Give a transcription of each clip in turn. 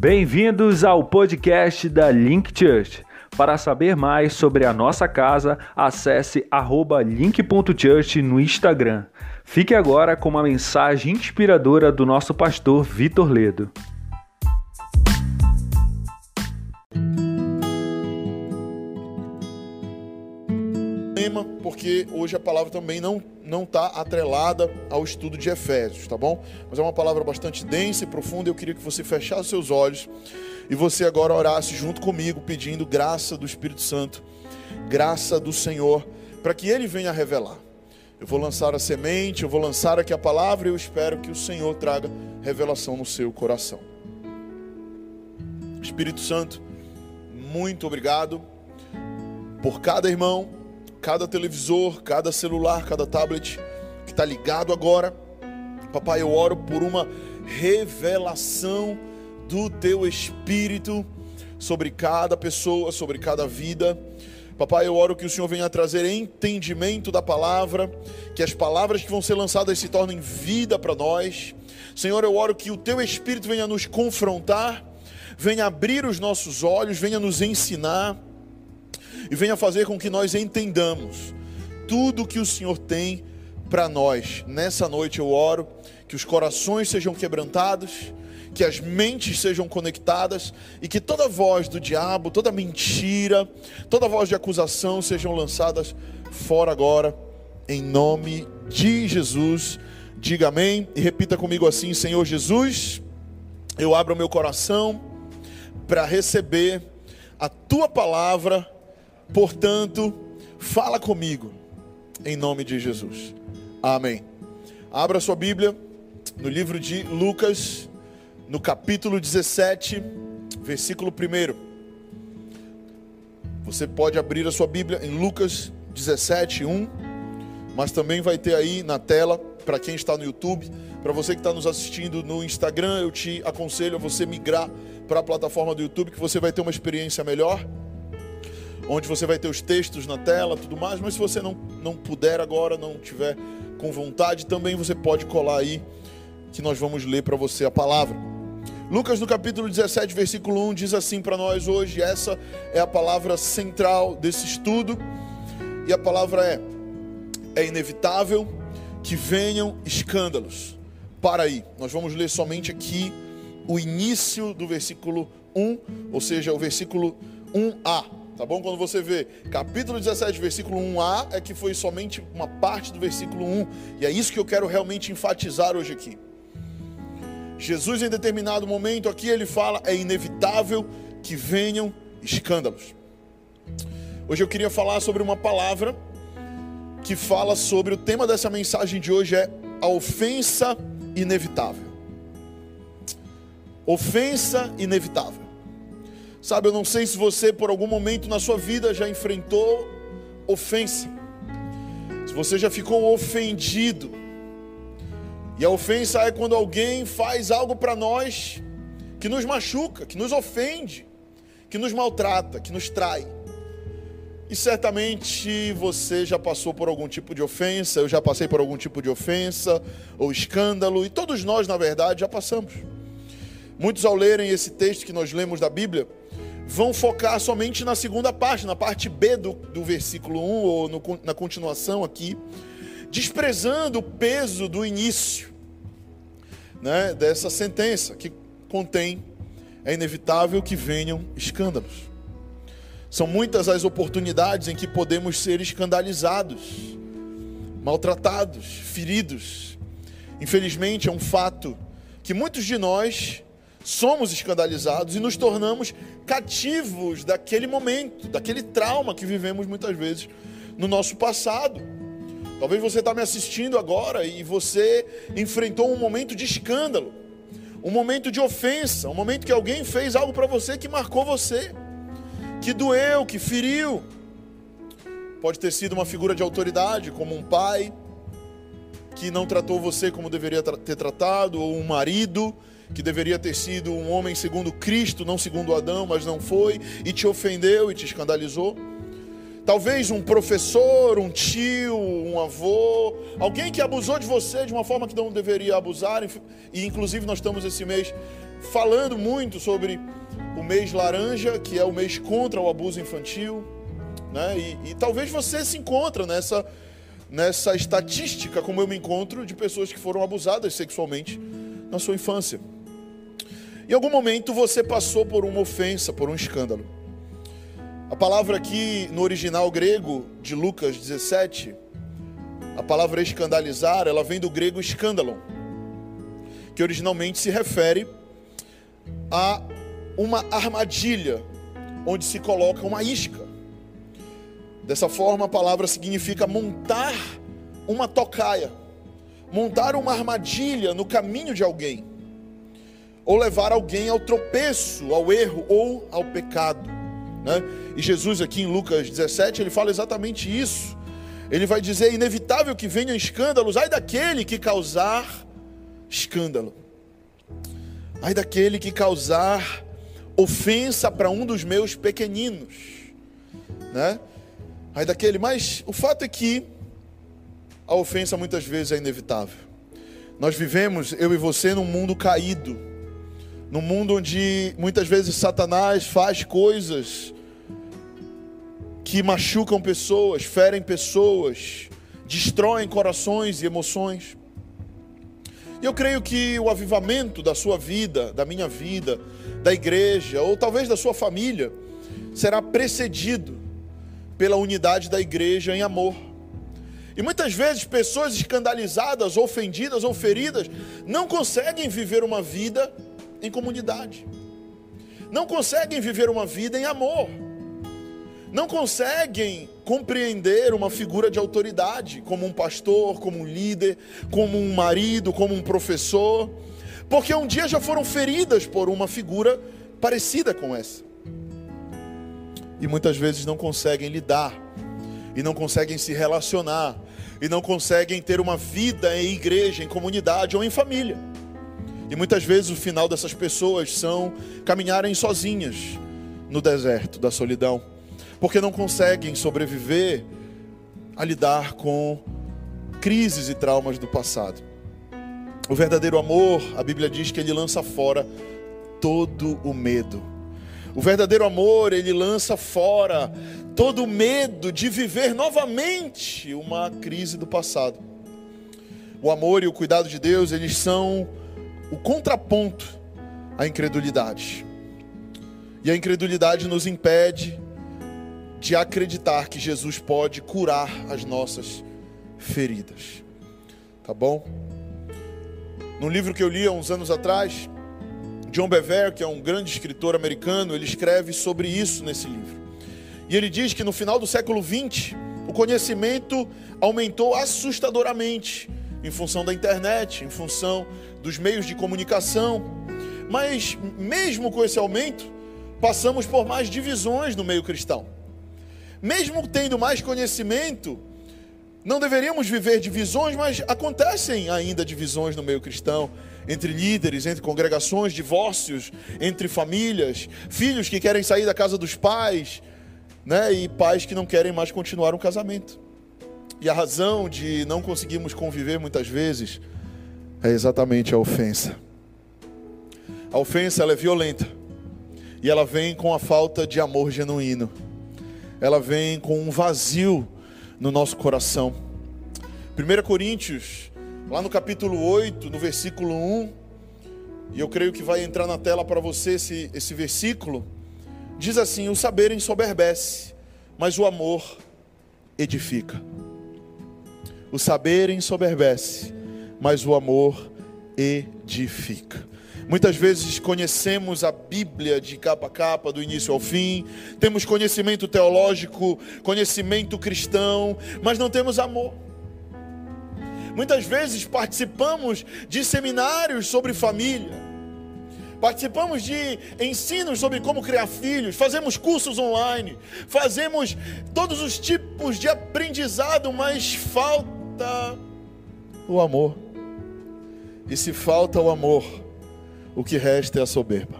Bem-vindos ao podcast da Link Church. Para saber mais sobre a nossa casa, acesse link.church no Instagram. Fique agora com uma mensagem inspiradora do nosso pastor Vitor Ledo. Porque hoje a palavra também não não está atrelada ao estudo de Efésios, tá bom? Mas é uma palavra bastante densa e profunda. Eu queria que você fechasse seus olhos e você agora orasse junto comigo, pedindo graça do Espírito Santo, graça do Senhor, para que Ele venha revelar. Eu vou lançar a semente, eu vou lançar aqui a palavra e eu espero que o Senhor traga revelação no seu coração. Espírito Santo, muito obrigado por cada irmão cada televisor, cada celular, cada tablet que está ligado agora. Papai, eu oro por uma revelação do teu Espírito sobre cada pessoa, sobre cada vida. Papai, eu oro que o Senhor venha trazer entendimento da palavra, que as palavras que vão ser lançadas se tornem vida para nós. Senhor, eu oro que o teu Espírito venha nos confrontar, venha abrir os nossos olhos, venha nos ensinar e venha fazer com que nós entendamos tudo que o Senhor tem para nós. Nessa noite eu oro que os corações sejam quebrantados, que as mentes sejam conectadas e que toda voz do diabo, toda mentira, toda voz de acusação sejam lançadas fora agora, em nome de Jesus. Diga amém e repita comigo assim: Senhor Jesus, eu abro meu coração para receber a tua palavra Portanto, fala comigo, em nome de Jesus. Amém. Abra sua Bíblia no livro de Lucas, no capítulo 17, versículo 1. Você pode abrir a sua Bíblia em Lucas 17, 1, mas também vai ter aí na tela, para quem está no YouTube, para você que está nos assistindo no Instagram, eu te aconselho a você migrar para a plataforma do YouTube, que você vai ter uma experiência melhor onde você vai ter os textos na tela, tudo mais, mas se você não, não puder agora, não tiver com vontade, também você pode colar aí, que nós vamos ler para você a palavra. Lucas no capítulo 17, versículo 1 diz assim para nós hoje, essa é a palavra central desse estudo, e a palavra é: é inevitável que venham escândalos. Para aí, nós vamos ler somente aqui o início do versículo 1, ou seja, o versículo 1a. Tá bom? Quando você vê capítulo 17, versículo 1a, é que foi somente uma parte do versículo 1. E é isso que eu quero realmente enfatizar hoje aqui. Jesus, em determinado momento aqui, ele fala: é inevitável que venham escândalos. Hoje eu queria falar sobre uma palavra que fala sobre o tema dessa mensagem de hoje é a ofensa inevitável. Ofensa inevitável. Sabe, eu não sei se você por algum momento na sua vida já enfrentou ofensa. Se você já ficou ofendido. E a ofensa é quando alguém faz algo para nós que nos machuca, que nos ofende, que nos maltrata, que nos trai. E certamente você já passou por algum tipo de ofensa, eu já passei por algum tipo de ofensa ou escândalo, e todos nós, na verdade, já passamos. Muitos, ao lerem esse texto que nós lemos da Bíblia, vão focar somente na segunda parte, na parte B do, do versículo 1, ou no, na continuação aqui, desprezando o peso do início né, dessa sentença, que contém, é inevitável que venham escândalos. São muitas as oportunidades em que podemos ser escandalizados, maltratados, feridos. Infelizmente, é um fato que muitos de nós somos escandalizados e nos tornamos cativos daquele momento, daquele trauma que vivemos muitas vezes no nosso passado. Talvez você está me assistindo agora e você enfrentou um momento de escândalo, um momento de ofensa, um momento que alguém fez algo para você que marcou você, que doeu, que feriu. Pode ter sido uma figura de autoridade, como um pai que não tratou você como deveria ter tratado, ou um marido que deveria ter sido um homem segundo Cristo, não segundo Adão, mas não foi, e te ofendeu e te escandalizou. Talvez um professor, um tio, um avô, alguém que abusou de você de uma forma que não deveria abusar. E inclusive nós estamos esse mês falando muito sobre o mês laranja, que é o mês contra o abuso infantil. Né? E, e talvez você se encontre nessa, nessa estatística, como eu me encontro, de pessoas que foram abusadas sexualmente na sua infância. Em algum momento você passou por uma ofensa, por um escândalo. A palavra aqui no original grego de Lucas 17, a palavra escandalizar, ela vem do grego escândalo, que originalmente se refere a uma armadilha onde se coloca uma isca. Dessa forma, a palavra significa montar uma tocaia, montar uma armadilha no caminho de alguém, ou levar alguém ao tropeço, ao erro ou ao pecado. Né? E Jesus, aqui em Lucas 17, ele fala exatamente isso. Ele vai dizer: é inevitável que venham escândalos, ai daquele que causar escândalo, ai daquele que causar ofensa para um dos meus pequeninos, né? Ai daquele, mas o fato é que a ofensa muitas vezes é inevitável. Nós vivemos, eu e você, num mundo caído, num mundo onde muitas vezes Satanás faz coisas que machucam pessoas, ferem pessoas, destroem corações e emoções. E eu creio que o avivamento da sua vida, da minha vida, da igreja, ou talvez da sua família, será precedido pela unidade da igreja em amor. E muitas vezes pessoas escandalizadas, ofendidas ou feridas não conseguem viver uma vida em comunidade. Não conseguem viver uma vida em amor. Não conseguem compreender uma figura de autoridade, como um pastor, como um líder, como um marido, como um professor, porque um dia já foram feridas por uma figura parecida com essa. E muitas vezes não conseguem lidar, e não conseguem se relacionar, e não conseguem ter uma vida em igreja, em comunidade ou em família. E muitas vezes o final dessas pessoas são caminharem sozinhas no deserto da solidão, porque não conseguem sobreviver a lidar com crises e traumas do passado. O verdadeiro amor, a Bíblia diz que ele lança fora todo o medo. O verdadeiro amor, ele lança fora todo o medo de viver novamente uma crise do passado. O amor e o cuidado de Deus, eles são o contraponto à incredulidade. E a incredulidade nos impede de acreditar que Jesus pode curar as nossas feridas. Tá bom? No livro que eu li há uns anos atrás, John Bever, que é um grande escritor americano, ele escreve sobre isso nesse livro. E ele diz que no final do século XX, o conhecimento aumentou assustadoramente em função da internet, em função dos meios de comunicação. Mas, mesmo com esse aumento, passamos por mais divisões no meio cristão. Mesmo tendo mais conhecimento, não deveríamos viver divisões, mas acontecem ainda divisões no meio cristão, entre líderes, entre congregações, divórcios, entre famílias, filhos que querem sair da casa dos pais, né, e pais que não querem mais continuar um casamento. E a razão de não conseguirmos conviver muitas vezes é exatamente a ofensa. A ofensa ela é violenta e ela vem com a falta de amor genuíno. Ela vem com um vazio no nosso coração. 1 Coríntios, lá no capítulo 8, no versículo 1, e eu creio que vai entrar na tela para você esse, esse versículo, diz assim: O saber ensoberbece, mas o amor edifica. O saber ensoberbece, mas o amor edifica. Muitas vezes conhecemos a Bíblia de capa a capa, do início ao fim, temos conhecimento teológico, conhecimento cristão, mas não temos amor. Muitas vezes participamos de seminários sobre família, participamos de ensinos sobre como criar filhos, fazemos cursos online, fazemos todos os tipos de aprendizado, mas falta o amor. E se falta o amor, o que resta é a soberba.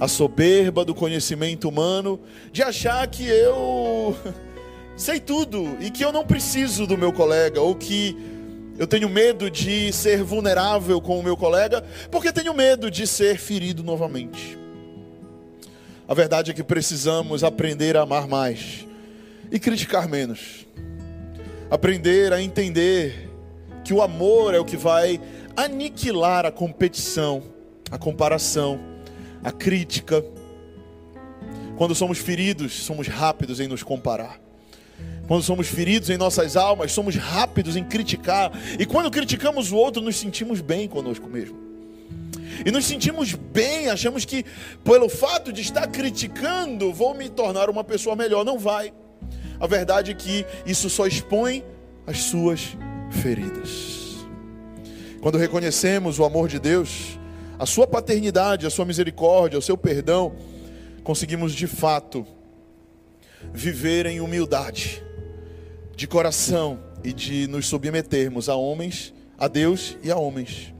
A soberba do conhecimento humano, de achar que eu sei tudo e que eu não preciso do meu colega, ou que eu tenho medo de ser vulnerável com o meu colega, porque tenho medo de ser ferido novamente. A verdade é que precisamos aprender a amar mais e criticar menos. Aprender a entender que o amor é o que vai aniquilar a competição, a comparação, a crítica. Quando somos feridos, somos rápidos em nos comparar. Quando somos feridos em nossas almas, somos rápidos em criticar. E quando criticamos o outro, nos sentimos bem conosco mesmo. E nos sentimos bem, achamos que pelo fato de estar criticando, vou me tornar uma pessoa melhor. Não vai. A verdade é que isso só expõe as suas feridas. Quando reconhecemos o amor de Deus, a sua paternidade, a sua misericórdia, o seu perdão, conseguimos de fato viver em humildade, de coração e de nos submetermos a homens, a Deus e a homens.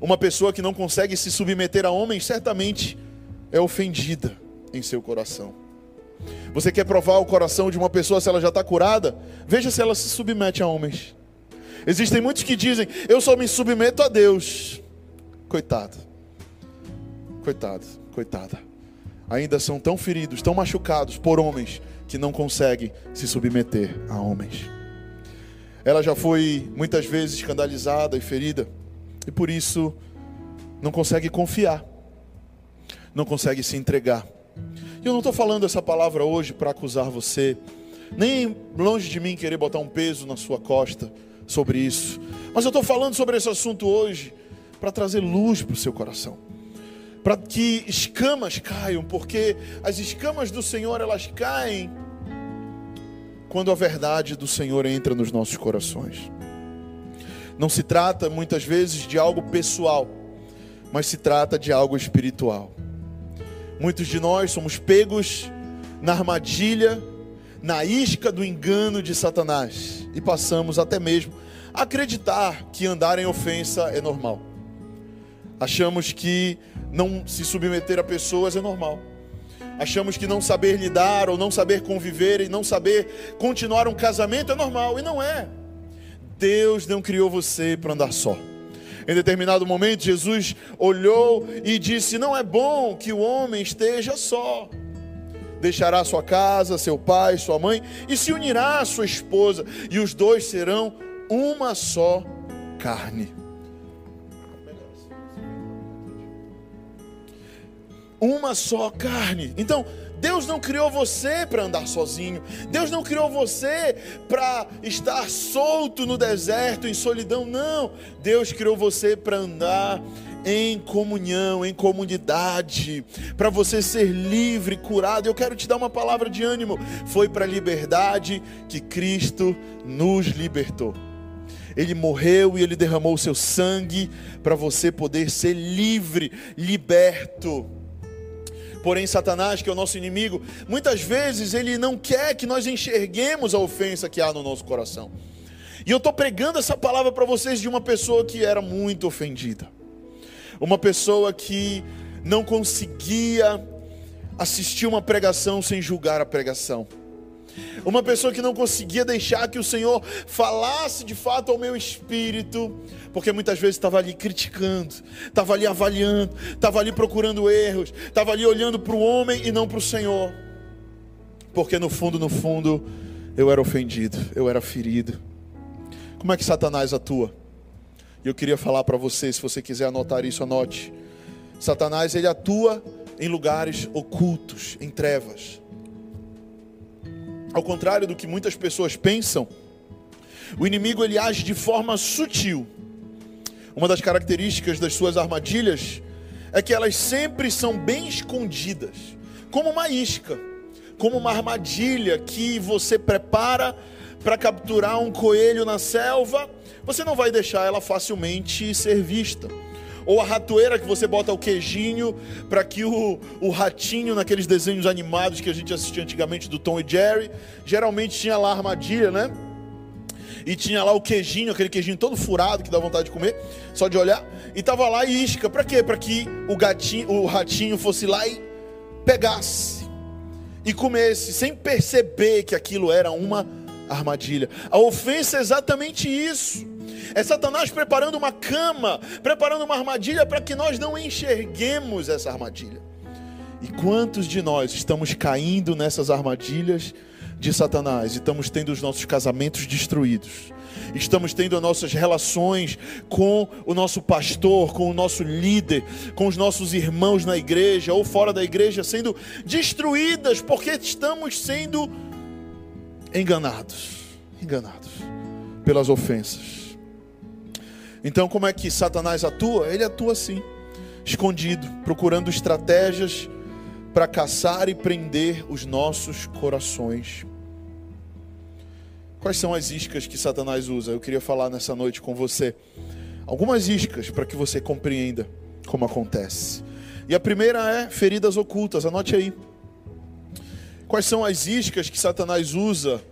Uma pessoa que não consegue se submeter a homens, certamente é ofendida em seu coração. Você quer provar o coração de uma pessoa se ela já está curada? Veja se ela se submete a homens. Existem muitos que dizem, eu só me submeto a Deus. Coitado, coitado, coitada. Ainda são tão feridos, tão machucados por homens que não conseguem se submeter a homens. Ela já foi muitas vezes escandalizada e ferida e por isso não consegue confiar, não consegue se entregar. Eu não estou falando essa palavra hoje para acusar você, nem longe de mim querer botar um peso na sua costa sobre isso, mas eu estou falando sobre esse assunto hoje para trazer luz para o seu coração, para que escamas caiam, porque as escamas do Senhor elas caem quando a verdade do Senhor entra nos nossos corações. Não se trata muitas vezes de algo pessoal, mas se trata de algo espiritual. Muitos de nós somos pegos na armadilha, na isca do engano de Satanás e passamos até mesmo a acreditar que andar em ofensa é normal. Achamos que não se submeter a pessoas é normal. Achamos que não saber lidar ou não saber conviver e não saber continuar um casamento é normal e não é. Deus não criou você para andar só. Em determinado momento, Jesus olhou e disse: Não é bom que o homem esteja só. Deixará sua casa, seu pai, sua mãe e se unirá à sua esposa, e os dois serão uma só carne. Uma só carne. Então, Deus não criou você para andar sozinho. Deus não criou você para estar solto no deserto, em solidão. Não. Deus criou você para andar em comunhão, em comunidade, para você ser livre, curado. Eu quero te dar uma palavra de ânimo. Foi para a liberdade que Cristo nos libertou. Ele morreu e ele derramou o seu sangue para você poder ser livre, liberto. Porém, Satanás, que é o nosso inimigo, muitas vezes ele não quer que nós enxerguemos a ofensa que há no nosso coração. E eu estou pregando essa palavra para vocês de uma pessoa que era muito ofendida, uma pessoa que não conseguia assistir uma pregação sem julgar a pregação. Uma pessoa que não conseguia deixar que o Senhor falasse de fato ao meu espírito, porque muitas vezes estava ali criticando, estava ali avaliando, estava ali procurando erros, estava ali olhando para o homem e não para o Senhor. Porque no fundo, no fundo, eu era ofendido, eu era ferido. Como é que Satanás atua? E eu queria falar para você, se você quiser anotar isso, anote. Satanás ele atua em lugares ocultos, em trevas. Ao contrário do que muitas pessoas pensam, o inimigo ele age de forma sutil. Uma das características das suas armadilhas é que elas sempre são bem escondidas, como uma isca, como uma armadilha que você prepara para capturar um coelho na selva, você não vai deixar ela facilmente ser vista ou a ratoeira que você bota o queijinho para que o, o ratinho naqueles desenhos animados que a gente assistia antigamente do Tom e Jerry, geralmente tinha lá a armadilha, né? E tinha lá o queijinho, aquele queijinho todo furado que dá vontade de comer, só de olhar, e tava lá e isca, para quê? Para que o gatinho, o ratinho fosse lá e pegasse. e comesse, sem perceber que aquilo era uma armadilha. A ofensa é exatamente isso. É Satanás preparando uma cama, preparando uma armadilha para que nós não enxerguemos essa armadilha. E quantos de nós estamos caindo nessas armadilhas de Satanás e estamos tendo os nossos casamentos destruídos? estamos tendo as nossas relações com o nosso pastor, com o nosso líder, com os nossos irmãos na igreja ou fora da igreja sendo destruídas porque estamos sendo enganados enganados pelas ofensas. Então, como é que Satanás atua? Ele atua assim, escondido, procurando estratégias para caçar e prender os nossos corações. Quais são as iscas que Satanás usa? Eu queria falar nessa noite com você. Algumas iscas para que você compreenda como acontece. E a primeira é feridas ocultas, anote aí. Quais são as iscas que Satanás usa?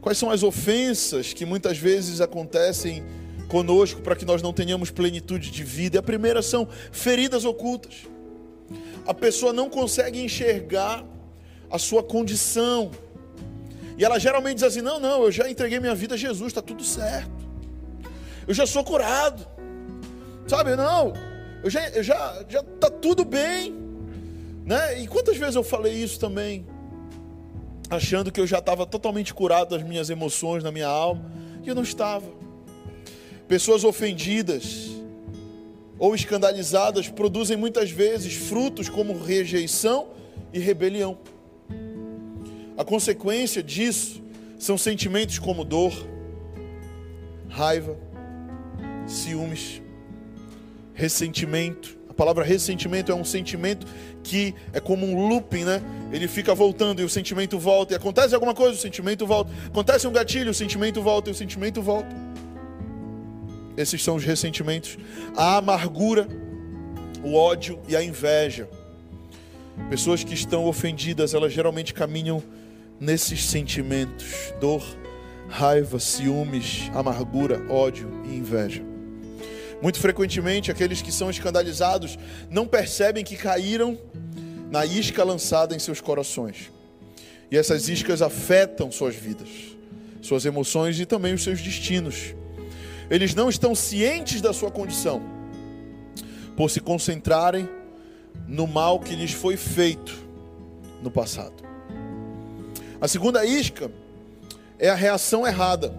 Quais são as ofensas que muitas vezes acontecem conosco para que nós não tenhamos plenitude de vida? E a primeira são feridas ocultas. A pessoa não consegue enxergar a sua condição e ela geralmente diz assim: não, não, eu já entreguei minha vida a Jesus, está tudo certo. Eu já sou curado. Sabe, não, eu já, eu já, já tá tudo bem. Né? E quantas vezes eu falei isso também? Achando que eu já estava totalmente curado das minhas emoções, na minha alma, e eu não estava. Pessoas ofendidas ou escandalizadas produzem muitas vezes frutos como rejeição e rebelião. A consequência disso são sentimentos como dor, raiva, ciúmes, ressentimento. A palavra ressentimento é um sentimento que é como um looping, né? Ele fica voltando e o sentimento volta. E acontece alguma coisa, o sentimento volta. Acontece um gatilho, o sentimento volta e o sentimento volta. Esses são os ressentimentos. A amargura, o ódio e a inveja. Pessoas que estão ofendidas, elas geralmente caminham nesses sentimentos: dor, raiva, ciúmes, amargura, ódio e inveja. Muito frequentemente, aqueles que são escandalizados não percebem que caíram na isca lançada em seus corações. E essas iscas afetam suas vidas, suas emoções e também os seus destinos. Eles não estão cientes da sua condição, por se concentrarem no mal que lhes foi feito no passado. A segunda isca é a reação errada.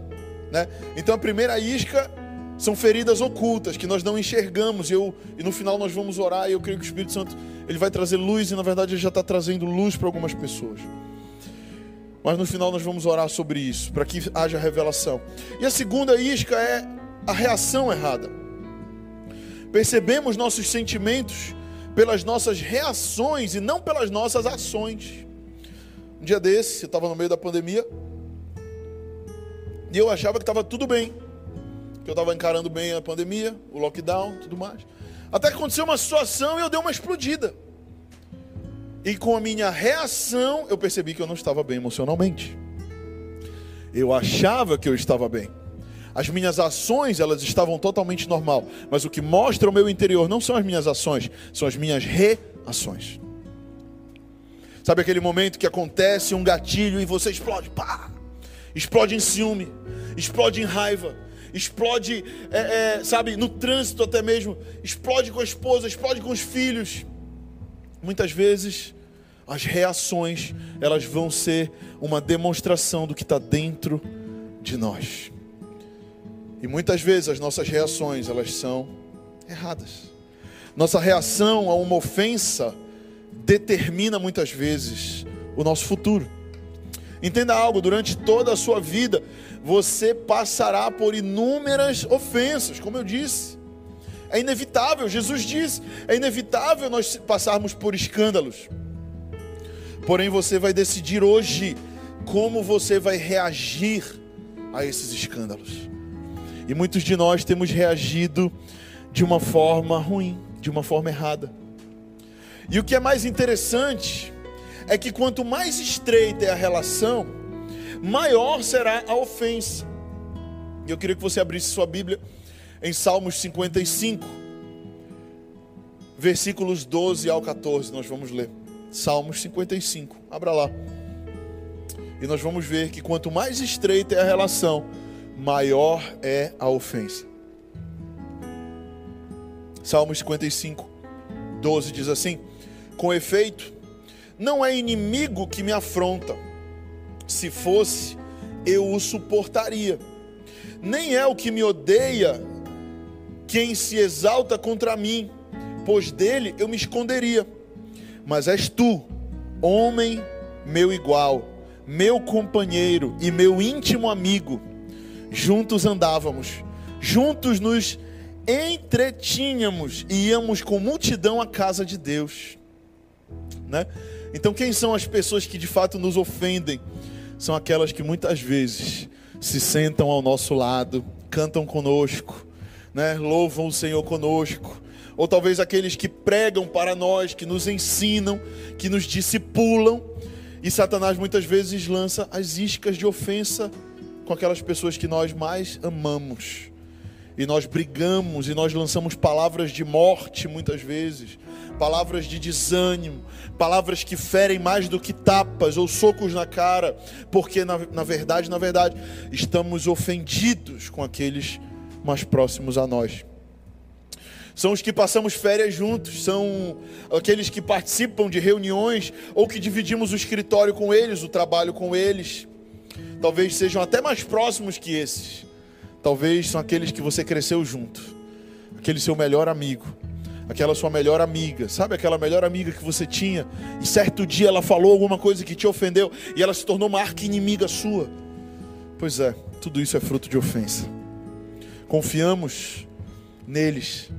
Né? Então a primeira isca são feridas ocultas que nós não enxergamos. E, eu, e no final nós vamos orar e eu creio que o Espírito Santo ele vai trazer luz e na verdade ele já está trazendo luz para algumas pessoas. Mas no final nós vamos orar sobre isso, para que haja revelação. E a segunda isca é a reação errada. Percebemos nossos sentimentos pelas nossas reações e não pelas nossas ações. Um dia desse, eu estava no meio da pandemia, e eu achava que estava tudo bem, que eu estava encarando bem a pandemia, o lockdown, tudo mais. Até que aconteceu uma situação e eu dei uma explodida. E com a minha reação, eu percebi que eu não estava bem emocionalmente. Eu achava que eu estava bem. As minhas ações, elas estavam totalmente normal, mas o que mostra o meu interior não são as minhas ações, são as minhas reações. Sabe aquele momento que acontece um gatilho e você explode, pá! Explode em ciúme, explode em raiva, explode, é, é, sabe, no trânsito até mesmo, explode com a esposa, explode com os filhos. Muitas vezes as reações elas vão ser uma demonstração do que está dentro de nós. E muitas vezes as nossas reações elas são erradas. Nossa reação a uma ofensa determina muitas vezes o nosso futuro. Entenda algo, durante toda a sua vida, você passará por inúmeras ofensas, como eu disse. É inevitável, Jesus disse, é inevitável nós passarmos por escândalos. Porém, você vai decidir hoje como você vai reagir a esses escândalos. E muitos de nós temos reagido de uma forma ruim, de uma forma errada. E o que é mais interessante é que quanto mais estreita é a relação, maior será a ofensa. E eu queria que você abrisse sua Bíblia em Salmos 55, versículos 12 ao 14, nós vamos ler. Salmos 55. Abra lá. E nós vamos ver que quanto mais estreita é a relação, maior é a ofensa. Salmos 55, 12 diz assim: Com efeito, não é inimigo que me afronta, se fosse, eu o suportaria. Nem é o que me odeia quem se exalta contra mim, pois dele eu me esconderia. Mas és tu, homem meu igual meu companheiro e meu íntimo amigo. Juntos andávamos, juntos nos entretínhamos e íamos com multidão à casa de Deus. Né? Então, quem são as pessoas que de fato nos ofendem? São aquelas que muitas vezes se sentam ao nosso lado, cantam conosco, né? louvam o Senhor conosco, ou talvez aqueles que pregam para nós, que nos ensinam, que nos discipulam, e Satanás muitas vezes lança as iscas de ofensa com aquelas pessoas que nós mais amamos. E nós brigamos e nós lançamos palavras de morte muitas vezes, palavras de desânimo, palavras que ferem mais do que tapas ou socos na cara, porque na, na verdade, na verdade, estamos ofendidos com aqueles mais próximos a nós são os que passamos férias juntos, são aqueles que participam de reuniões ou que dividimos o escritório com eles, o trabalho com eles. Talvez sejam até mais próximos que esses. Talvez são aqueles que você cresceu junto, aquele seu melhor amigo, aquela sua melhor amiga, sabe aquela melhor amiga que você tinha e certo dia ela falou alguma coisa que te ofendeu e ela se tornou uma arca inimiga sua. Pois é, tudo isso é fruto de ofensa. Confiamos neles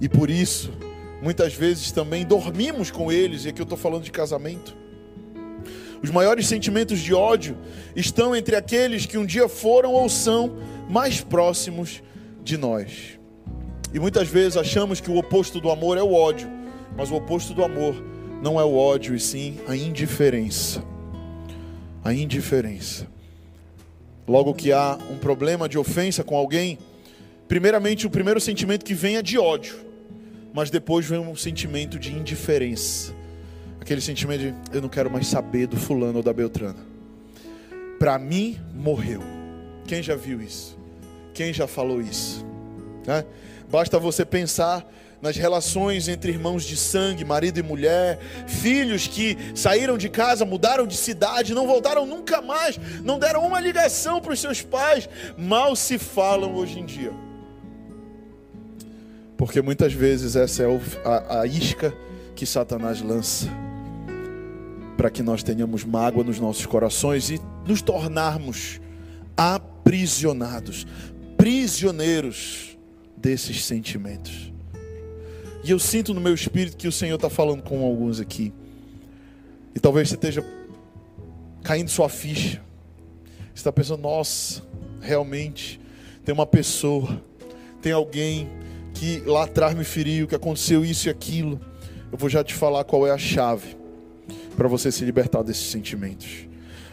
e por isso, muitas vezes também dormimos com eles, e aqui eu estou falando de casamento. Os maiores sentimentos de ódio estão entre aqueles que um dia foram ou são mais próximos de nós. E muitas vezes achamos que o oposto do amor é o ódio, mas o oposto do amor não é o ódio, e sim a indiferença. A indiferença. Logo que há um problema de ofensa com alguém, primeiramente o primeiro sentimento que vem é de ódio mas depois vem um sentimento de indiferença. Aquele sentimento de eu não quero mais saber do fulano ou da Beltrana. Para mim, morreu. Quem já viu isso? Quem já falou isso? Né? Basta você pensar nas relações entre irmãos de sangue, marido e mulher, filhos que saíram de casa, mudaram de cidade, não voltaram nunca mais, não deram uma ligação para os seus pais, mal se falam hoje em dia. Porque muitas vezes essa é a, a isca que Satanás lança para que nós tenhamos mágoa nos nossos corações e nos tornarmos aprisionados, prisioneiros desses sentimentos. E eu sinto no meu espírito que o Senhor está falando com alguns aqui. E talvez você esteja caindo sua ficha. Você está pensando, nossa, realmente tem uma pessoa, tem alguém que lá atrás me feriu, que aconteceu isso e aquilo. Eu vou já te falar qual é a chave para você se libertar desses sentimentos.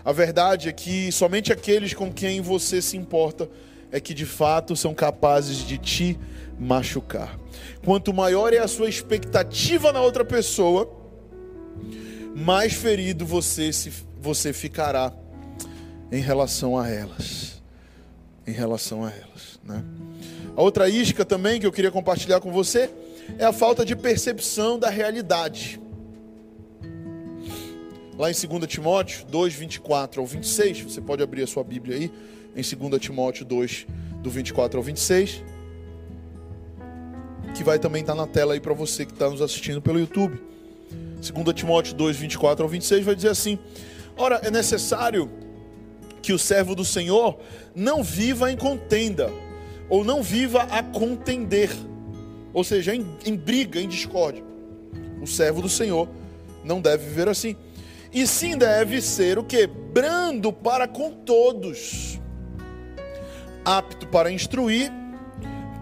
A verdade é que somente aqueles com quem você se importa é que de fato são capazes de te machucar. Quanto maior é a sua expectativa na outra pessoa, mais ferido você se você ficará em relação a elas. Em relação a elas, né? A outra isca também que eu queria compartilhar com você é a falta de percepção da realidade. Lá em 2 Timóteo 2, 24 ao 26, você pode abrir a sua Bíblia aí, em 2 Timóteo 2, do 24 ao 26, que vai também estar na tela aí para você que está nos assistindo pelo YouTube. 2 Timóteo 2, 24 ao 26 vai dizer assim: Ora, é necessário que o servo do Senhor não viva em contenda ou não viva a contender, ou seja, em, em briga, em discórdia. O servo do Senhor não deve viver assim. E sim deve ser o que? Brando para com todos, apto para instruir,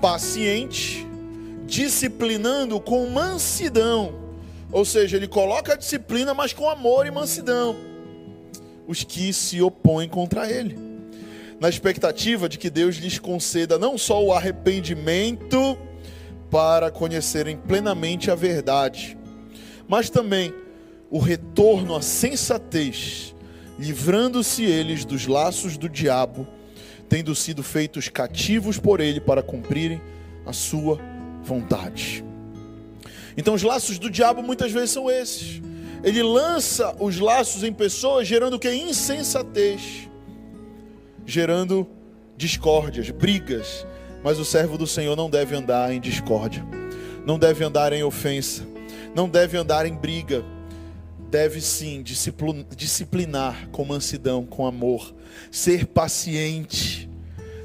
paciente, disciplinando com mansidão. Ou seja, ele coloca a disciplina, mas com amor e mansidão. Os que se opõem contra ele na expectativa de que Deus lhes conceda não só o arrependimento para conhecerem plenamente a verdade, mas também o retorno à sensatez, livrando-se eles dos laços do diabo, tendo sido feitos cativos por ele para cumprirem a sua vontade. Então, os laços do diabo muitas vezes são esses. Ele lança os laços em pessoas, gerando o que? Insensatez, gerando discórdias, brigas. Mas o servo do Senhor não deve andar em discórdia, não deve andar em ofensa, não deve andar em briga. Deve sim disciplinar com mansidão, com amor, ser paciente,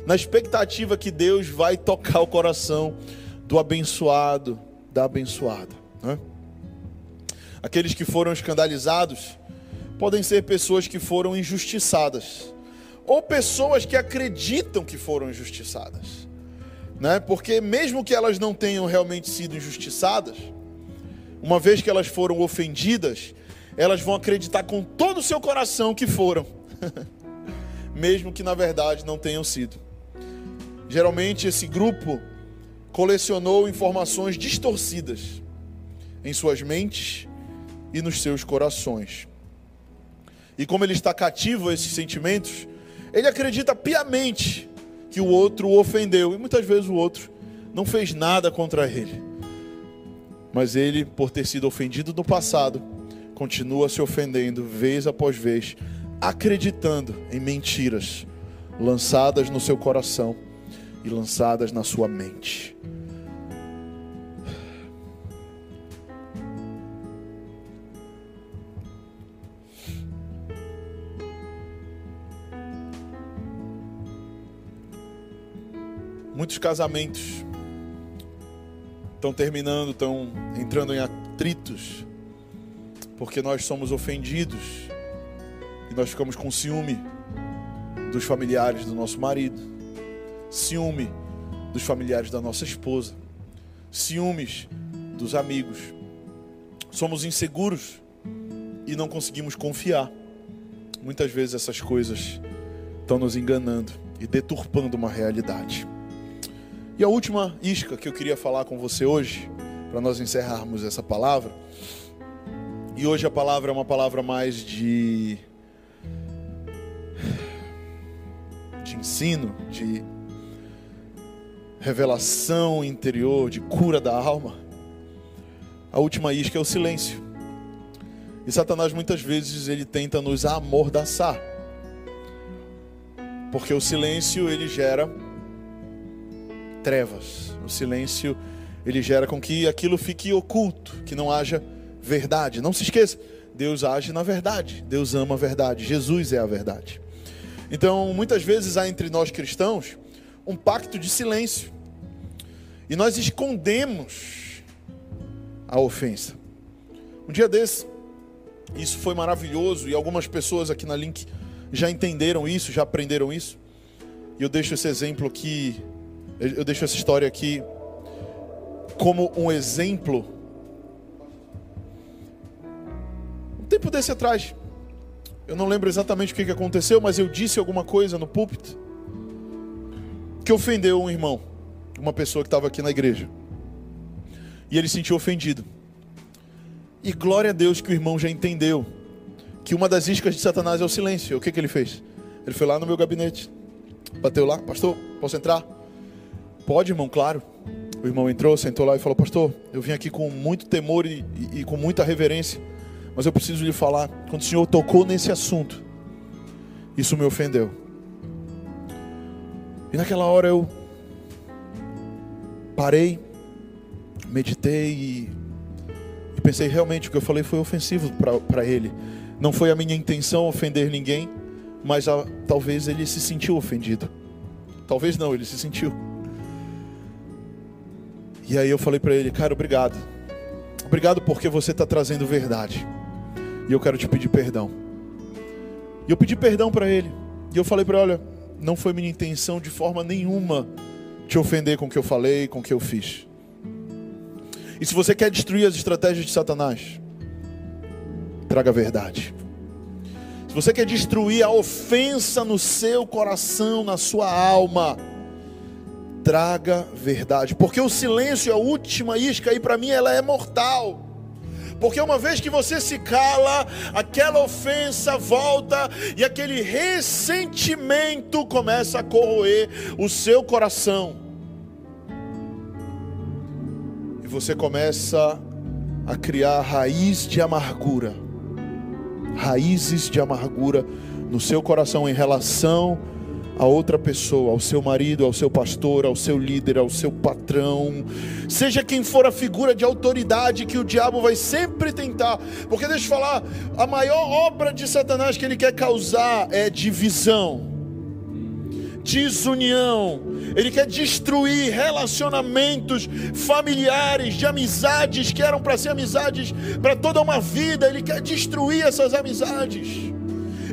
na expectativa que Deus vai tocar o coração do abençoado, da abençoada. Né? Aqueles que foram escandalizados podem ser pessoas que foram injustiçadas, ou pessoas que acreditam que foram injustiçadas, né? Porque mesmo que elas não tenham realmente sido injustiçadas, uma vez que elas foram ofendidas, elas vão acreditar com todo o seu coração que foram, mesmo que na verdade não tenham sido. Geralmente esse grupo colecionou informações distorcidas em suas mentes e nos seus corações. E como ele está cativo a esses sentimentos, ele acredita piamente que o outro o ofendeu, e muitas vezes o outro não fez nada contra ele. Mas ele, por ter sido ofendido no passado, continua se ofendendo vez após vez, acreditando em mentiras lançadas no seu coração e lançadas na sua mente. Muitos casamentos estão terminando, estão entrando em atritos, porque nós somos ofendidos e nós ficamos com ciúme dos familiares do nosso marido, ciúme dos familiares da nossa esposa, ciúmes dos amigos. Somos inseguros e não conseguimos confiar. Muitas vezes essas coisas estão nos enganando e deturpando uma realidade. E a última isca que eu queria falar com você hoje, para nós encerrarmos essa palavra, e hoje a palavra é uma palavra mais de de ensino, de revelação interior, de cura da alma. A última isca é o silêncio. E Satanás muitas vezes ele tenta nos amordaçar. Porque o silêncio ele gera trevas. O silêncio ele gera com que aquilo fique oculto, que não haja verdade. Não se esqueça, Deus age na verdade. Deus ama a verdade. Jesus é a verdade. Então, muitas vezes há entre nós cristãos um pacto de silêncio. E nós escondemos a ofensa. Um dia desse, isso foi maravilhoso e algumas pessoas aqui na Link já entenderam isso, já aprenderam isso. E eu deixo esse exemplo aqui eu deixo essa história aqui como um exemplo. Tempo desse atrás, eu não lembro exatamente o que aconteceu, mas eu disse alguma coisa no púlpito que ofendeu um irmão, uma pessoa que estava aqui na igreja. E ele se sentiu ofendido. E glória a Deus que o irmão já entendeu que uma das iscas de Satanás é o silêncio. O que, que ele fez? Ele foi lá no meu gabinete, bateu lá, pastor, posso entrar? Pode, irmão, claro. O irmão entrou, sentou lá e falou: Pastor, eu vim aqui com muito temor e, e, e com muita reverência, mas eu preciso lhe falar. Quando o Senhor tocou nesse assunto, isso me ofendeu. E naquela hora eu parei, meditei e, e pensei: realmente o que eu falei foi ofensivo para ele. Não foi a minha intenção ofender ninguém, mas a, talvez ele se sentiu ofendido. Talvez não, ele se sentiu. E aí eu falei para ele, cara, obrigado. Obrigado porque você está trazendo verdade. E eu quero te pedir perdão. E eu pedi perdão para ele. E eu falei para ele, olha, não foi minha intenção de forma nenhuma te ofender com o que eu falei, com o que eu fiz. E se você quer destruir as estratégias de Satanás, traga a verdade. Se você quer destruir a ofensa no seu coração, na sua alma, traga verdade, porque o silêncio é a última isca e para mim ela é mortal. Porque uma vez que você se cala, aquela ofensa volta e aquele ressentimento começa a corroer o seu coração. E você começa a criar raiz de amargura. Raízes de amargura no seu coração em relação a outra pessoa, ao seu marido, ao seu pastor, ao seu líder, ao seu patrão, seja quem for a figura de autoridade que o diabo vai sempre tentar, porque deixa eu falar, a maior obra de Satanás que ele quer causar é divisão, desunião, ele quer destruir relacionamentos familiares, de amizades que eram para ser amizades para toda uma vida, ele quer destruir essas amizades.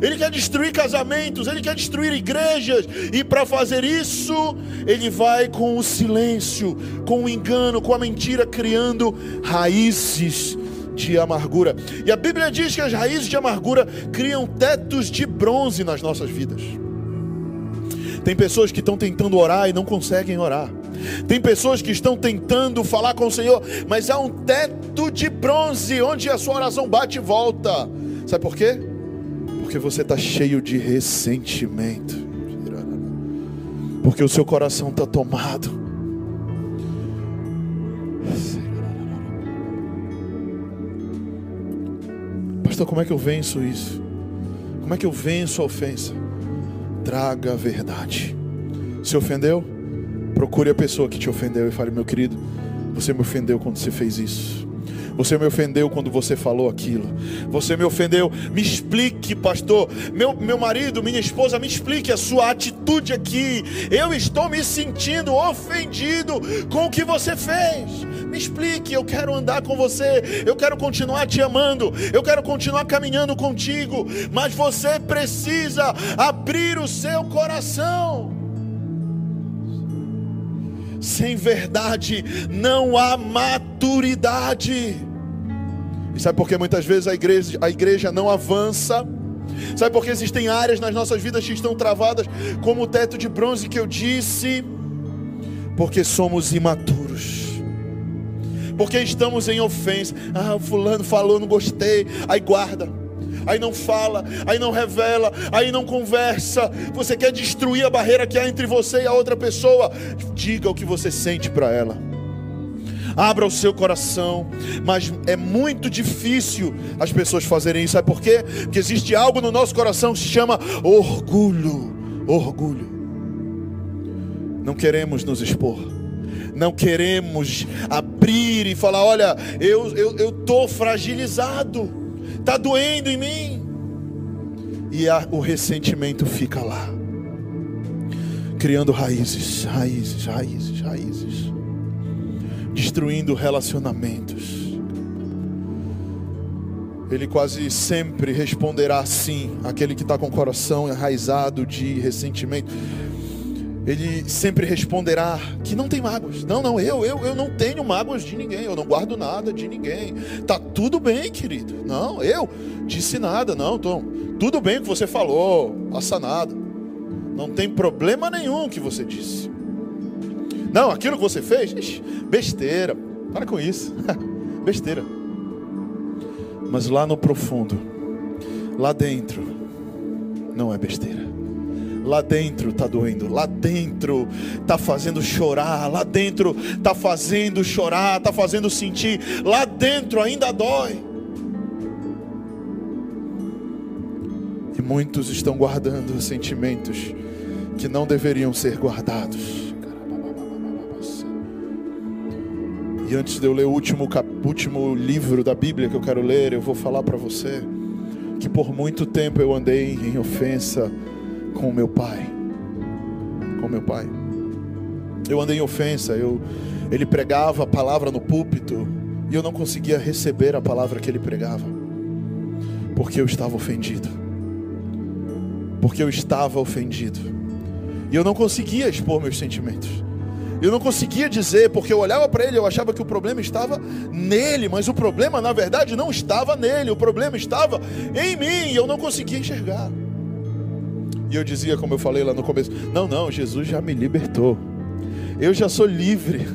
Ele quer destruir casamentos, ele quer destruir igrejas, e para fazer isso, ele vai com o silêncio, com o engano, com a mentira, criando raízes de amargura. E a Bíblia diz que as raízes de amargura criam tetos de bronze nas nossas vidas. Tem pessoas que estão tentando orar e não conseguem orar. Tem pessoas que estão tentando falar com o Senhor, mas há um teto de bronze onde a sua oração bate e volta. Sabe por quê? Porque você está cheio de ressentimento. Porque o seu coração está tomado. Pastor, como é que eu venço isso? Como é que eu venço a ofensa? Traga a verdade. Se ofendeu? Procure a pessoa que te ofendeu e fale, meu querido, você me ofendeu quando você fez isso. Você me ofendeu quando você falou aquilo. Você me ofendeu. Me explique, pastor. Meu, meu marido, minha esposa, me explique a sua atitude aqui. Eu estou me sentindo ofendido com o que você fez. Me explique, eu quero andar com você. Eu quero continuar te amando. Eu quero continuar caminhando contigo. Mas você precisa abrir o seu coração. Sem verdade não há maturidade. E sabe por que muitas vezes a igreja, a igreja não avança? Sabe por que existem áreas nas nossas vidas que estão travadas, como o teto de bronze que eu disse? Porque somos imaturos. Porque estamos em ofensa. Ah, o fulano falou, não gostei. Aí guarda. Aí não fala, aí não revela, aí não conversa. Você quer destruir a barreira que há entre você e a outra pessoa? Diga o que você sente para ela abra o seu coração. Mas é muito difícil as pessoas fazerem isso. Sabe por quê? Porque existe algo no nosso coração que se chama orgulho. Orgulho. Não queremos nos expor. Não queremos abrir e falar: olha, eu estou eu, fragilizado, está doendo em mim. E a, o ressentimento fica lá, criando raízes, raízes, raízes, raízes destruindo relacionamentos. Ele quase sempre responderá sim, aquele que está com o coração enraizado de ressentimento. Ele sempre responderá que não tem mágoas. Não, não, eu, eu, eu não tenho mágoas de ninguém, eu não guardo nada de ninguém. Tá tudo bem, querido. Não, eu disse nada, não, Tom. Tudo bem que você falou, passa nada. Não tem problema nenhum que você disse. Não, aquilo que você fez, besteira. Para com isso. besteira. Mas lá no profundo, lá dentro, não é besteira. Lá dentro está doendo, lá dentro está fazendo chorar, lá dentro está fazendo chorar, está fazendo sentir, lá dentro ainda dói. E muitos estão guardando sentimentos que não deveriam ser guardados. E antes de eu ler o último, cap... último livro da Bíblia que eu quero ler, eu vou falar para você que por muito tempo eu andei em ofensa com meu pai. Com meu pai. Eu andei em ofensa, eu, ele pregava a palavra no púlpito e eu não conseguia receber a palavra que ele pregava, porque eu estava ofendido. Porque eu estava ofendido. E eu não conseguia expor meus sentimentos. Eu não conseguia dizer, porque eu olhava para ele, eu achava que o problema estava nele, mas o problema na verdade não estava nele, o problema estava em mim, e eu não conseguia enxergar. E eu dizia, como eu falei lá no começo: Não, não, Jesus já me libertou, eu já sou livre,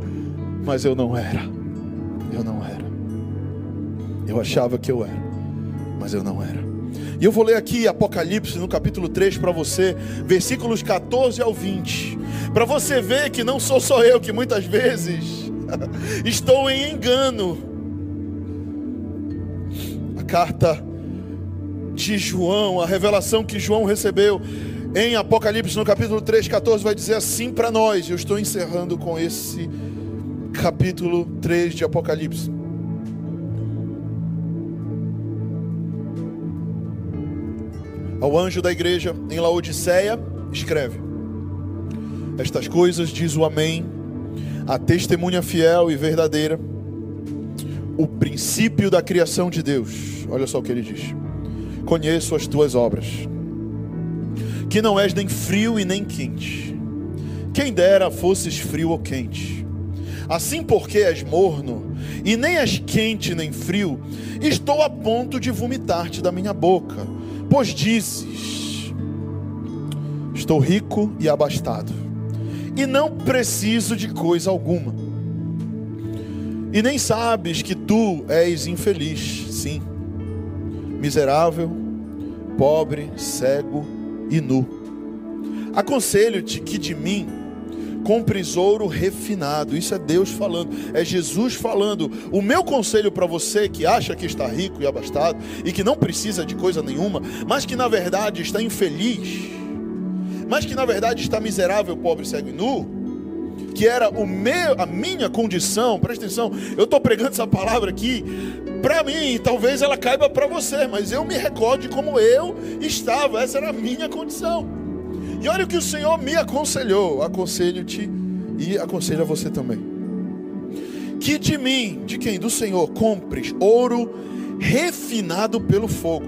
mas eu não era, eu não era. Eu achava que eu era, mas eu não era. E eu vou ler aqui Apocalipse no capítulo 3 para você, versículos 14 ao 20. Para você ver que não sou só eu que muitas vezes estou em engano. A carta de João, a revelação que João recebeu em Apocalipse no capítulo 3, 14, vai dizer assim para nós. Eu estou encerrando com esse capítulo 3 de Apocalipse. Ao anjo da igreja em Laodiceia, escreve: Estas coisas diz o Amém, a testemunha fiel e verdadeira, o princípio da criação de Deus. Olha só o que ele diz: Conheço as tuas obras, que não és nem frio e nem quente. Quem dera fosses frio ou quente. Assim porque és morno, e nem és quente nem frio, estou a ponto de vomitar-te da minha boca Pois dizes: Estou rico e abastado, e não preciso de coisa alguma. E nem sabes que tu és infeliz, sim, miserável, pobre, cego e nu. Aconselho-te que de mim compres ouro refinado. Isso é Deus falando, é Jesus falando. O meu conselho para você que acha que está rico e abastado e que não precisa de coisa nenhuma, mas que na verdade está infeliz, mas que na verdade está miserável, pobre, cego e nu, que era o meu, a minha condição. Presta atenção, eu estou pregando essa palavra aqui para mim, talvez ela caiba para você, mas eu me recordo de como eu estava. Essa era a minha condição. E olha o que o Senhor me aconselhou. Aconselho-te e aconselho a você também. Que de mim, de quem? Do Senhor, compres ouro refinado pelo fogo,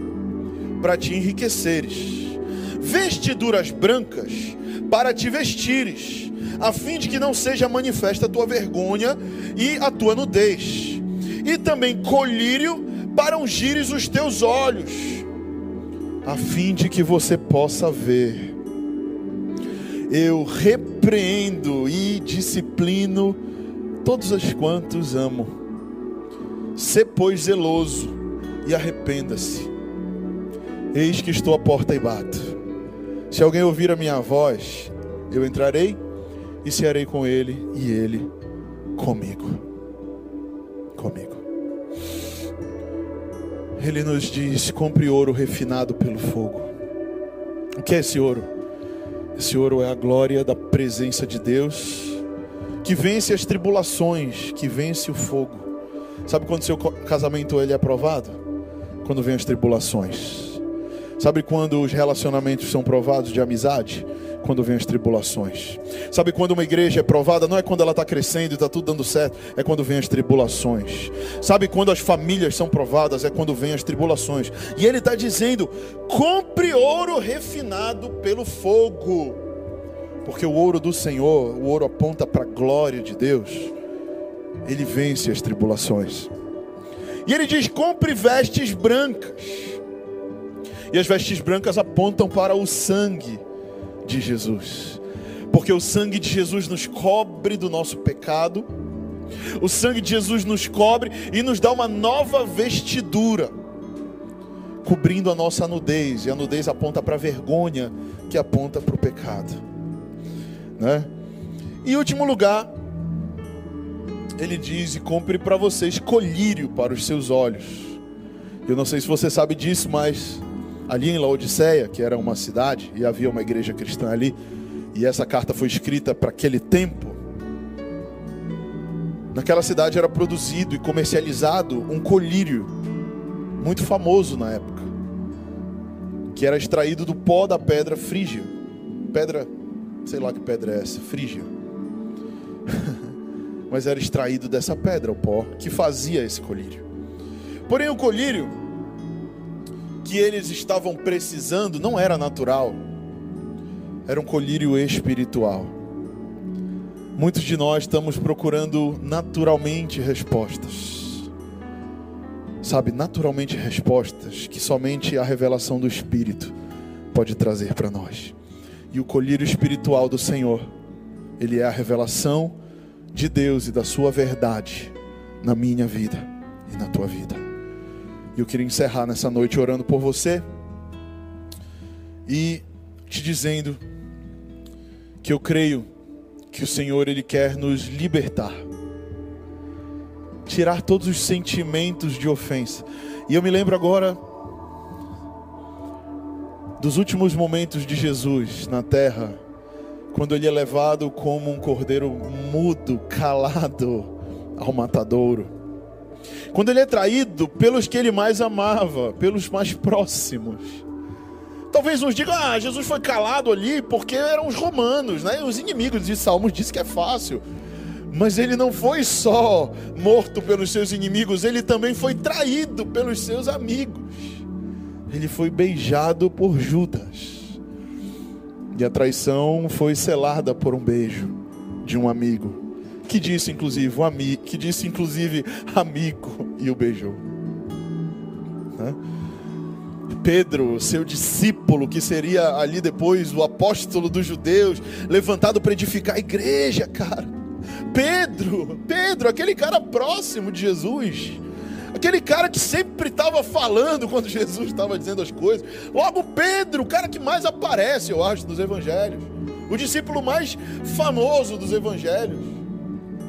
para te enriqueceres, vestiduras brancas para te vestires, a fim de que não seja manifesta a tua vergonha e a tua nudez, e também colírio para ungires os teus olhos, a fim de que você possa ver eu repreendo e disciplino todos os quantos amo. Se pois zeloso e arrependa-se. Eis que estou à porta e bato. Se alguém ouvir a minha voz, eu entrarei e cearei com ele e ele comigo. Comigo. Ele nos diz: compre ouro refinado pelo fogo. O que é esse ouro? Esse ouro é a glória da presença de Deus, que vence as tribulações, que vence o fogo. Sabe quando seu casamento ele é aprovado? Quando vem as tribulações. Sabe quando os relacionamentos são provados de amizade? Quando vem as tribulações. Sabe quando uma igreja é provada? Não é quando ela está crescendo e está tudo dando certo, é quando vem as tribulações. Sabe quando as famílias são provadas? É quando vem as tribulações. E ele está dizendo: compre ouro refinado pelo fogo. Porque o ouro do Senhor, o ouro aponta para a glória de Deus, ele vence as tribulações. E ele diz: compre vestes brancas. E as vestes brancas apontam para o sangue de Jesus. Porque o sangue de Jesus nos cobre do nosso pecado. O sangue de Jesus nos cobre e nos dá uma nova vestidura, cobrindo a nossa nudez. E a nudez aponta para a vergonha, que aponta para o pecado. Né? Em último lugar, ele diz: e compre para vocês colírio para os seus olhos. Eu não sei se você sabe disso, mas ali em Laodiceia, que era uma cidade e havia uma igreja cristã ali, e essa carta foi escrita para aquele tempo. Naquela cidade era produzido e comercializado um colírio muito famoso na época, que era extraído do pó da pedra frígia. Pedra, sei lá que pedra é essa, frígia. Mas era extraído dessa pedra o pó que fazia esse colírio. Porém, o colírio que eles estavam precisando não era natural, era um colírio espiritual. Muitos de nós estamos procurando naturalmente respostas, sabe, naturalmente respostas que somente a revelação do Espírito pode trazer para nós. E o colírio espiritual do Senhor, ele é a revelação de Deus e da Sua verdade na minha vida e na tua vida. E eu queria encerrar nessa noite orando por você e te dizendo que eu creio que o Senhor ele quer nos libertar. Tirar todos os sentimentos de ofensa. E eu me lembro agora dos últimos momentos de Jesus na terra, quando ele é levado como um cordeiro mudo, calado ao matadouro. Quando ele é traído pelos que ele mais amava, pelos mais próximos. Talvez uns digam, ah, Jesus foi calado ali porque eram os romanos, né? Os inimigos de Salmos dizem que é fácil. Mas ele não foi só morto pelos seus inimigos, ele também foi traído pelos seus amigos. Ele foi beijado por Judas. E a traição foi selada por um beijo de um amigo que disse inclusive um amigo, que disse inclusive amigo e o beijou. Pedro, seu discípulo, que seria ali depois o apóstolo dos judeus, levantado para edificar a igreja, cara. Pedro, Pedro, aquele cara próximo de Jesus, aquele cara que sempre estava falando quando Jesus estava dizendo as coisas. Logo, Pedro, o cara que mais aparece, eu acho, dos evangelhos, o discípulo mais famoso dos evangelhos.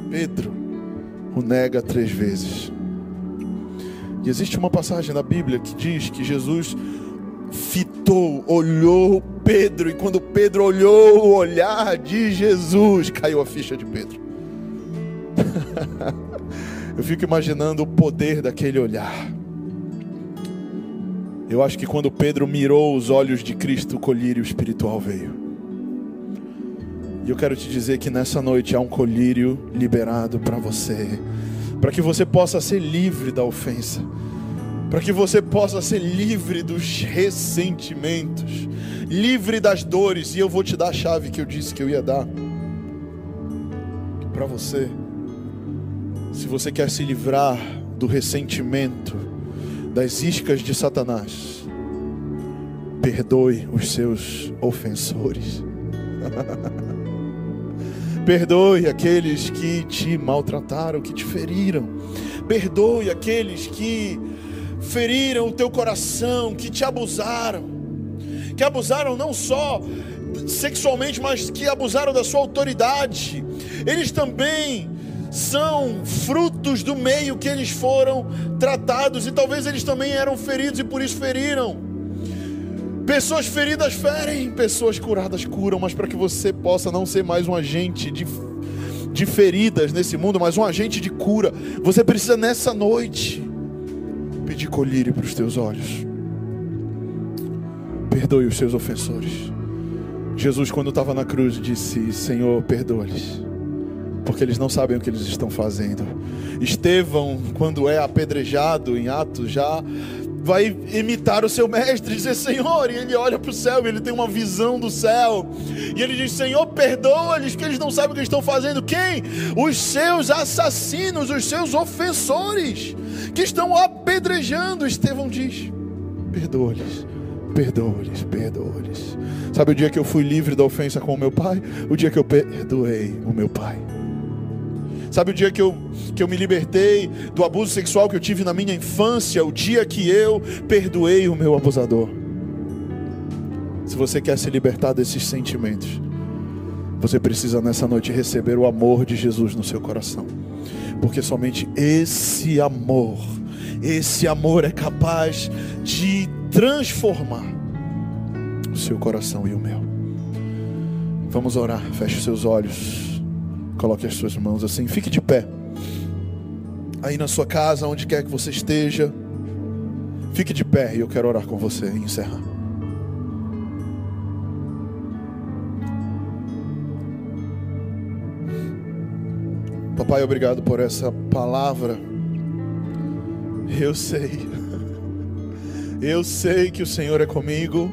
Pedro o nega três vezes. E existe uma passagem na Bíblia que diz que Jesus fitou, olhou Pedro, e quando Pedro olhou o olhar de Jesus, caiu a ficha de Pedro. Eu fico imaginando o poder daquele olhar. Eu acho que quando Pedro mirou os olhos de Cristo, o colírio espiritual veio. E eu quero te dizer que nessa noite há um colírio liberado para você, para que você possa ser livre da ofensa, para que você possa ser livre dos ressentimentos, livre das dores. E eu vou te dar a chave que eu disse que eu ia dar para você. Se você quer se livrar do ressentimento, das iscas de Satanás, perdoe os seus ofensores. Perdoe aqueles que te maltrataram, que te feriram. Perdoe aqueles que feriram o teu coração, que te abusaram. Que abusaram não só sexualmente, mas que abusaram da sua autoridade. Eles também são frutos do meio que eles foram tratados e talvez eles também eram feridos e por isso feriram. Pessoas feridas ferem, pessoas curadas curam, mas para que você possa não ser mais um agente de, de feridas nesse mundo, mas um agente de cura, você precisa nessa noite pedir colírio para os teus olhos. Perdoe os seus ofensores. Jesus, quando estava na cruz, disse: Senhor, perdoa-lhes, porque eles não sabem o que eles estão fazendo. Estevão, quando é apedrejado em Atos, já vai imitar o seu mestre, dizer Senhor, e ele olha para o céu, e ele tem uma visão do céu, e ele diz: Senhor, perdoa-lhes, que eles não sabem o que estão fazendo. Quem? Os seus assassinos, os seus ofensores, que estão apedrejando. Estevão diz: Perdoa-lhes, perdoa-lhes, perdoa-lhes. Sabe o dia que eu fui livre da ofensa com o meu pai? O dia que eu perdoei o meu pai. Sabe o dia que eu, que eu me libertei do abuso sexual que eu tive na minha infância? O dia que eu perdoei o meu abusador. Se você quer se libertar desses sentimentos, você precisa nessa noite receber o amor de Jesus no seu coração. Porque somente esse amor, esse amor é capaz de transformar o seu coração e o meu. Vamos orar, feche seus olhos. Coloque as suas mãos assim, fique de pé. Aí na sua casa, onde quer que você esteja, fique de pé e eu quero orar com você e encerrar. Papai, obrigado por essa palavra. Eu sei, eu sei que o Senhor é comigo,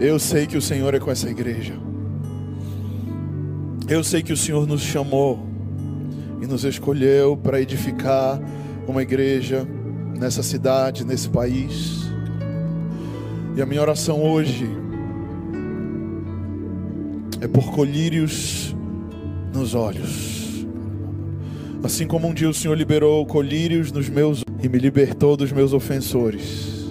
eu sei que o Senhor é com essa igreja. Eu sei que o Senhor nos chamou e nos escolheu para edificar uma igreja nessa cidade, nesse país. E a minha oração hoje é por colírios nos olhos. Assim como um dia o Senhor liberou colírios nos meus e me libertou dos meus ofensores.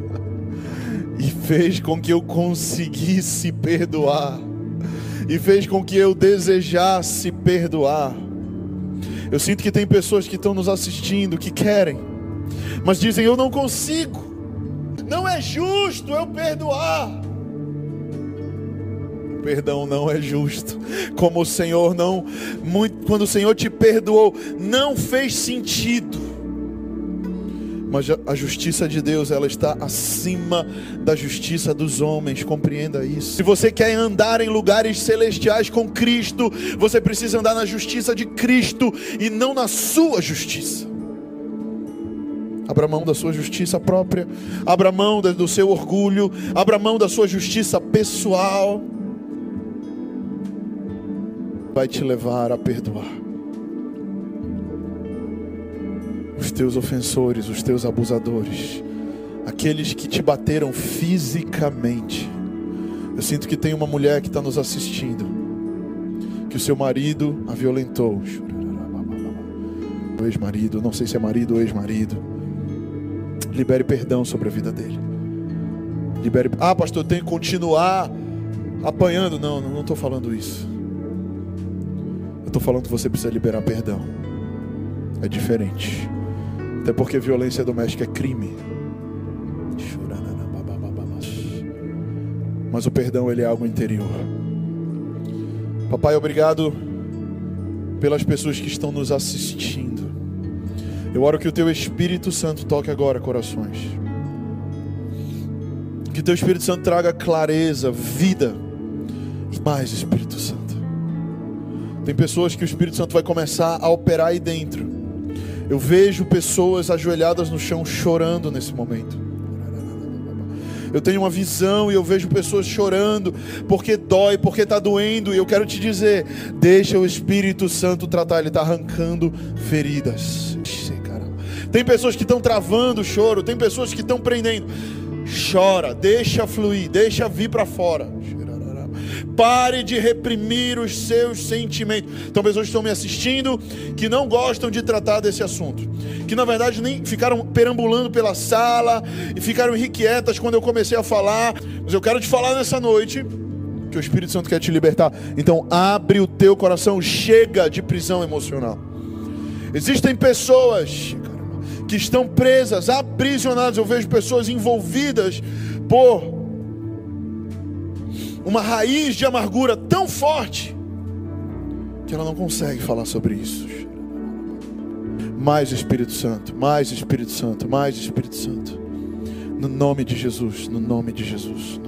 e fez com que eu conseguisse perdoar. E fez com que eu desejasse perdoar. Eu sinto que tem pessoas que estão nos assistindo que querem, mas dizem: Eu não consigo. Não é justo eu perdoar perdão não é justo. Como o Senhor não, muito, quando o Senhor te perdoou, não fez sentido. Mas a justiça de Deus, ela está acima da justiça dos homens, compreenda isso. Se você quer andar em lugares celestiais com Cristo, você precisa andar na justiça de Cristo e não na sua justiça. Abra mão da sua justiça própria, abra mão do seu orgulho, abra mão da sua justiça pessoal vai te levar a perdoar. Os teus ofensores, os teus abusadores, aqueles que te bateram fisicamente. Eu sinto que tem uma mulher que está nos assistindo, que o seu marido a violentou. O ex-marido, não sei se é marido ou ex-marido. Libere perdão sobre a vida dele. Libere. Ah, pastor, eu tenho que continuar apanhando. Não, não estou falando isso. Eu estou falando que você precisa liberar perdão. É diferente. Até porque violência doméstica é crime. Mas o perdão ele é algo interior. Papai, obrigado pelas pessoas que estão nos assistindo. Eu oro que o teu Espírito Santo toque agora corações. Que o teu Espírito Santo traga clareza, vida e mais Espírito Santo. Tem pessoas que o Espírito Santo vai começar a operar aí dentro. Eu vejo pessoas ajoelhadas no chão chorando nesse momento. Eu tenho uma visão e eu vejo pessoas chorando porque dói, porque está doendo. E eu quero te dizer: deixa o Espírito Santo tratar, ele está arrancando feridas. Tem pessoas que estão travando o choro, tem pessoas que estão prendendo. Chora, deixa fluir, deixa vir para fora. Pare de reprimir os seus sentimentos. Então, pessoas que estão me assistindo que não gostam de tratar desse assunto, que na verdade nem ficaram perambulando pela sala e ficaram irrequietas quando eu comecei a falar. Mas eu quero te falar nessa noite que o Espírito Santo quer te libertar. Então, abre o teu coração, chega de prisão emocional. Existem pessoas que estão presas, aprisionadas. Eu vejo pessoas envolvidas por uma raiz de amargura tão forte que ela não consegue falar sobre isso. Mais Espírito Santo, mais Espírito Santo, mais Espírito Santo. No nome de Jesus, no nome de Jesus,